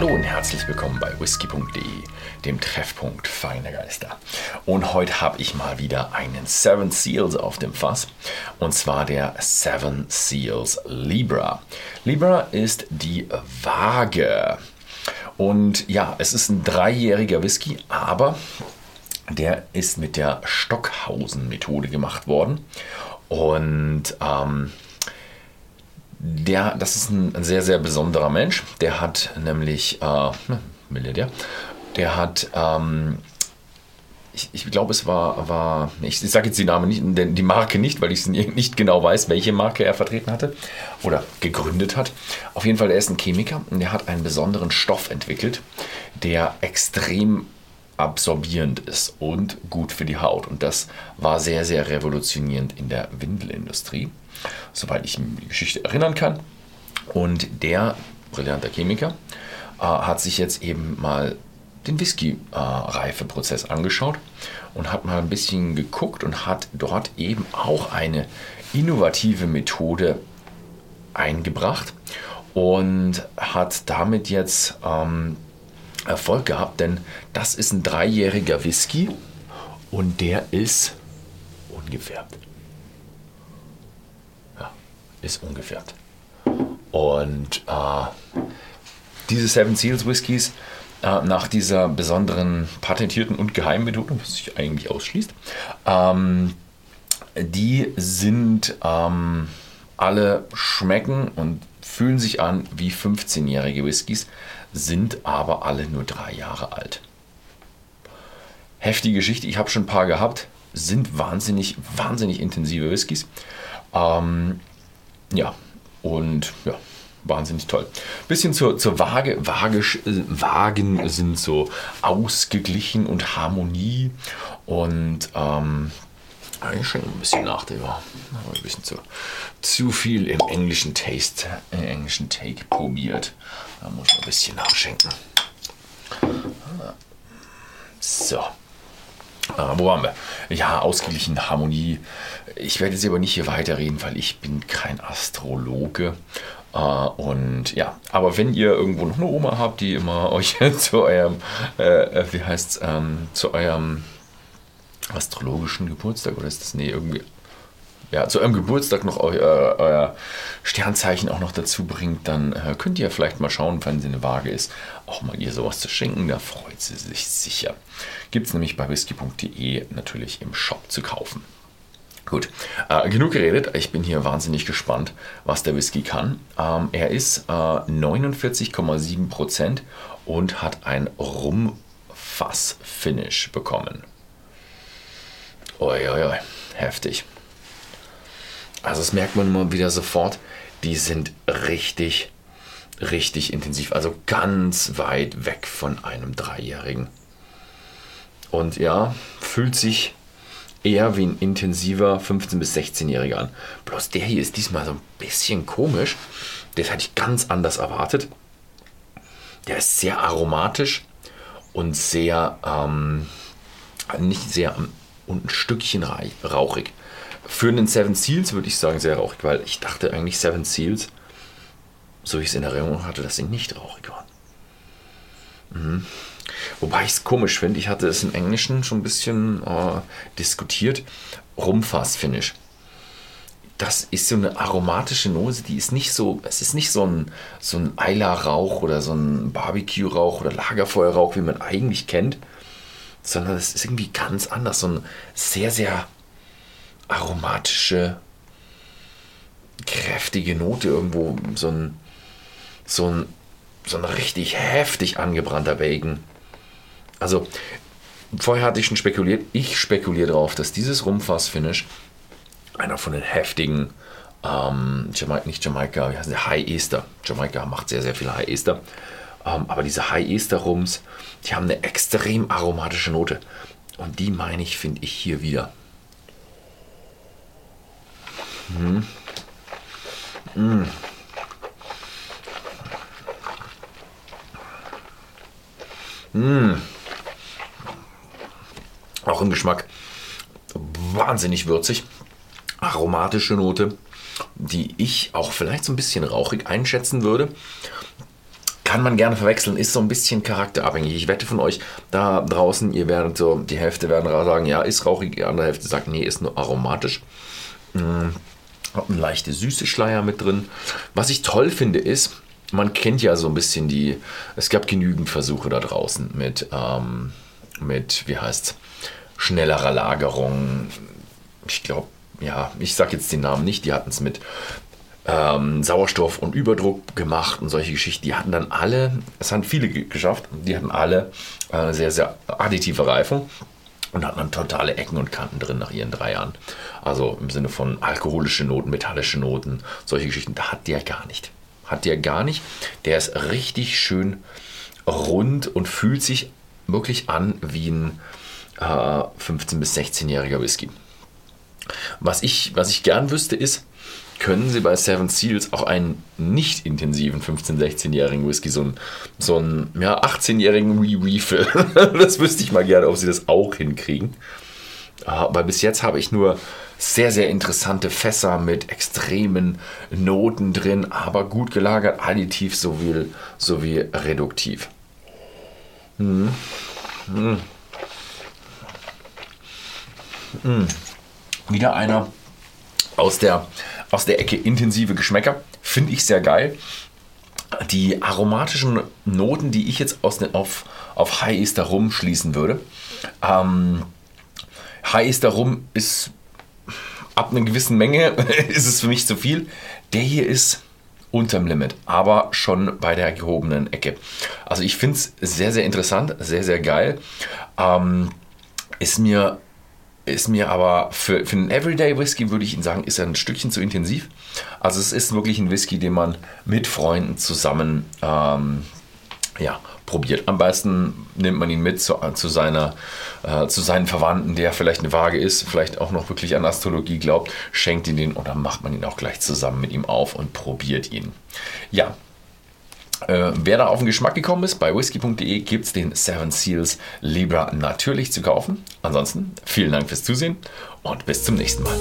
Hallo und herzlich willkommen bei whisky.de, dem Treffpunkt feiner Geister. Und heute habe ich mal wieder einen Seven Seals auf dem Fass. Und zwar der Seven Seals Libra. Libra ist die Waage. Und ja, es ist ein dreijähriger Whisky, aber der ist mit der Stockhausen-Methode gemacht worden. Und ähm, der, das ist ein, sehr, sehr besonderer Mensch. Der hat nämlich, äh, Milliardär, der hat, ähm, ich, ich glaube, es war, war ich, ich sage jetzt die Namen nicht, die Marke nicht, weil ich nicht genau weiß, welche Marke er vertreten hatte oder gegründet hat. Auf jeden Fall, er ist ein Chemiker und der hat einen besonderen Stoff entwickelt, der extrem absorbierend ist und gut für die Haut. Und das war sehr, sehr revolutionierend in der Windelindustrie soweit ich die Geschichte erinnern kann. Und der brillante Chemiker äh, hat sich jetzt eben mal den Whisky-Reifeprozess äh, angeschaut und hat mal ein bisschen geguckt und hat dort eben auch eine innovative Methode eingebracht und hat damit jetzt ähm, Erfolg gehabt, denn das ist ein dreijähriger Whisky und der ist ungefärbt ist ungefärbt. Und äh, diese Seven Seals Whiskys äh, nach dieser besonderen patentierten und geheimen Methode, was sich eigentlich ausschließt, ähm, die sind ähm, alle schmecken und fühlen sich an wie 15-jährige Whiskys, sind aber alle nur drei Jahre alt. Heftige Geschichte, ich habe schon ein paar gehabt, sind wahnsinnig, wahnsinnig intensive Whiskys. Ähm, ja, und ja, wahnsinnig toll. Bisschen zur, zur Waage. Waage. Wagen sind so ausgeglichen und Harmonie. Und ähm, ich schenke ein bisschen nach, der war ein bisschen zu, zu viel im englischen Taste, im englischen Take probiert. Da muss man ein bisschen nachschenken. So. Äh, wo waren wir? Ja, ausgeglichen, Harmonie. Ich werde jetzt aber nicht hier weiterreden, weil ich bin kein Astrologe. Äh, und ja, aber wenn ihr irgendwo noch eine Oma habt, die immer euch zu eurem, äh, wie heißt's, ähm, zu eurem astrologischen Geburtstag oder ist das, nee, irgendwie ja, zu eurem Geburtstag noch euer, euer, Sternzeichen auch noch dazu bringt, dann äh, könnt ihr vielleicht mal schauen, wenn sie eine Waage ist, auch mal ihr sowas zu schenken. Da freut sie sich sicher. Gibt es nämlich bei whisky.de natürlich im Shop zu kaufen. Gut, äh, genug geredet. Ich bin hier wahnsinnig gespannt, was der Whisky kann. Ähm, er ist äh, 49,7% und hat ein Rumfass-Finish bekommen. Uiuiui, heftig. Also das merkt man immer wieder sofort. Die sind richtig, richtig intensiv. Also ganz weit weg von einem Dreijährigen. Und ja, fühlt sich eher wie ein intensiver 15- bis 16-Jähriger an. Bloß der hier ist diesmal so ein bisschen komisch. Das hatte ich ganz anders erwartet. Der ist sehr aromatisch und sehr, ähm, nicht sehr, und ein Stückchen rauchig. Für einen Seven Seals würde ich sagen sehr rauchig, weil ich dachte eigentlich Seven Seals, so wie ich es in Erinnerung hatte, dass sie nicht rauchig waren. Mhm. Wobei ich es komisch finde, ich hatte es im Englischen schon ein bisschen äh, diskutiert. Rumfass-Finish. Das ist so eine aromatische Nose, die ist nicht so, es ist nicht so ein, so ein Eila-Rauch oder so ein Barbecue-Rauch oder Lagerfeuerrauch, wie man eigentlich kennt, sondern es ist irgendwie ganz anders. So ein sehr, sehr aromatische, kräftige Note irgendwo, so ein, so ein, so ein richtig heftig angebrannter Bacon. Also, vorher hatte ich schon spekuliert, ich spekuliere darauf, dass dieses Rumfass-Finish einer von den heftigen, ähm, Jamaika, nicht Jamaika, wie heißt der? High Easter. Jamaika macht sehr, sehr viele High Easter. Ähm, aber diese High Easter Rums, die haben eine extrem aromatische Note. Und die meine ich, finde ich hier wieder. Mhm. Mm. Mm. Auch im Geschmack wahnsinnig würzig. Aromatische Note, die ich auch vielleicht so ein bisschen rauchig einschätzen würde. Kann man gerne verwechseln, ist so ein bisschen charakterabhängig. Ich wette von euch da draußen, ihr werdet so, die Hälfte werden sagen, ja, ist rauchig, die andere Hälfte sagt, nee, ist nur aromatisch. Hm, hat eine leichte süße Schleier mit drin. Was ich toll finde ist, man kennt ja so ein bisschen die, es gab genügend Versuche da draußen mit, ähm, mit wie heißt schnellerer Lagerung. Ich glaube, ja, ich sage jetzt den Namen nicht, die hatten es mit ähm, Sauerstoff und Überdruck gemacht und solche Geschichten. Die hatten dann alle, es haben viele geschafft, die hatten alle äh, sehr, sehr additive Reifung und hatten dann totale Ecken und Kanten drin nach ihren drei Jahren. Also im Sinne von alkoholische Noten, metallische Noten, solche Geschichten. Da hat der gar nicht. Hat der gar nicht. Der ist richtig schön rund und fühlt sich wirklich an wie ein äh, 15- bis 16-jähriger Whisky. Was ich, was ich gern wüsste, ist, können Sie bei Seven Seals auch einen nicht intensiven 15-, 16-jährigen Whisky, so einen, so einen ja, 18-jährigen Re-Refill, das wüsste ich mal gerne, ob Sie das auch hinkriegen. Aber bis jetzt habe ich nur sehr, sehr interessante Fässer mit extremen Noten drin, aber gut gelagert, additiv sowie, sowie reduktiv. Hm. Hm. Hm. Wieder einer aus der, aus der Ecke intensive Geschmäcker. Finde ich sehr geil. Die aromatischen Noten, die ich jetzt aus den, auf, auf High Easter Rum schließen würde. Ähm, High Easter Rum ist ab einer gewissen Menge ist es für mich zu viel. Der hier ist unterm Limit, aber schon bei der gehobenen Ecke. Also ich finde es sehr, sehr interessant, sehr, sehr geil. Ähm, ist mir ist mir aber für, für einen Everyday Whisky, würde ich Ihnen sagen, ist er ein Stückchen zu intensiv. Also es ist wirklich ein Whisky, den man mit Freunden zusammen ähm, ja, probiert. Am besten nimmt man ihn mit zu, zu, seiner, äh, zu seinen Verwandten, der vielleicht eine Waage ist, vielleicht auch noch wirklich an Astrologie glaubt, schenkt ihn den dann macht man ihn auch gleich zusammen mit ihm auf und probiert ihn. Ja, äh, wer da auf den Geschmack gekommen ist, bei whisky.de gibt es den Seven Seals Libra natürlich zu kaufen. Ansonsten vielen Dank fürs Zusehen und bis zum nächsten Mal.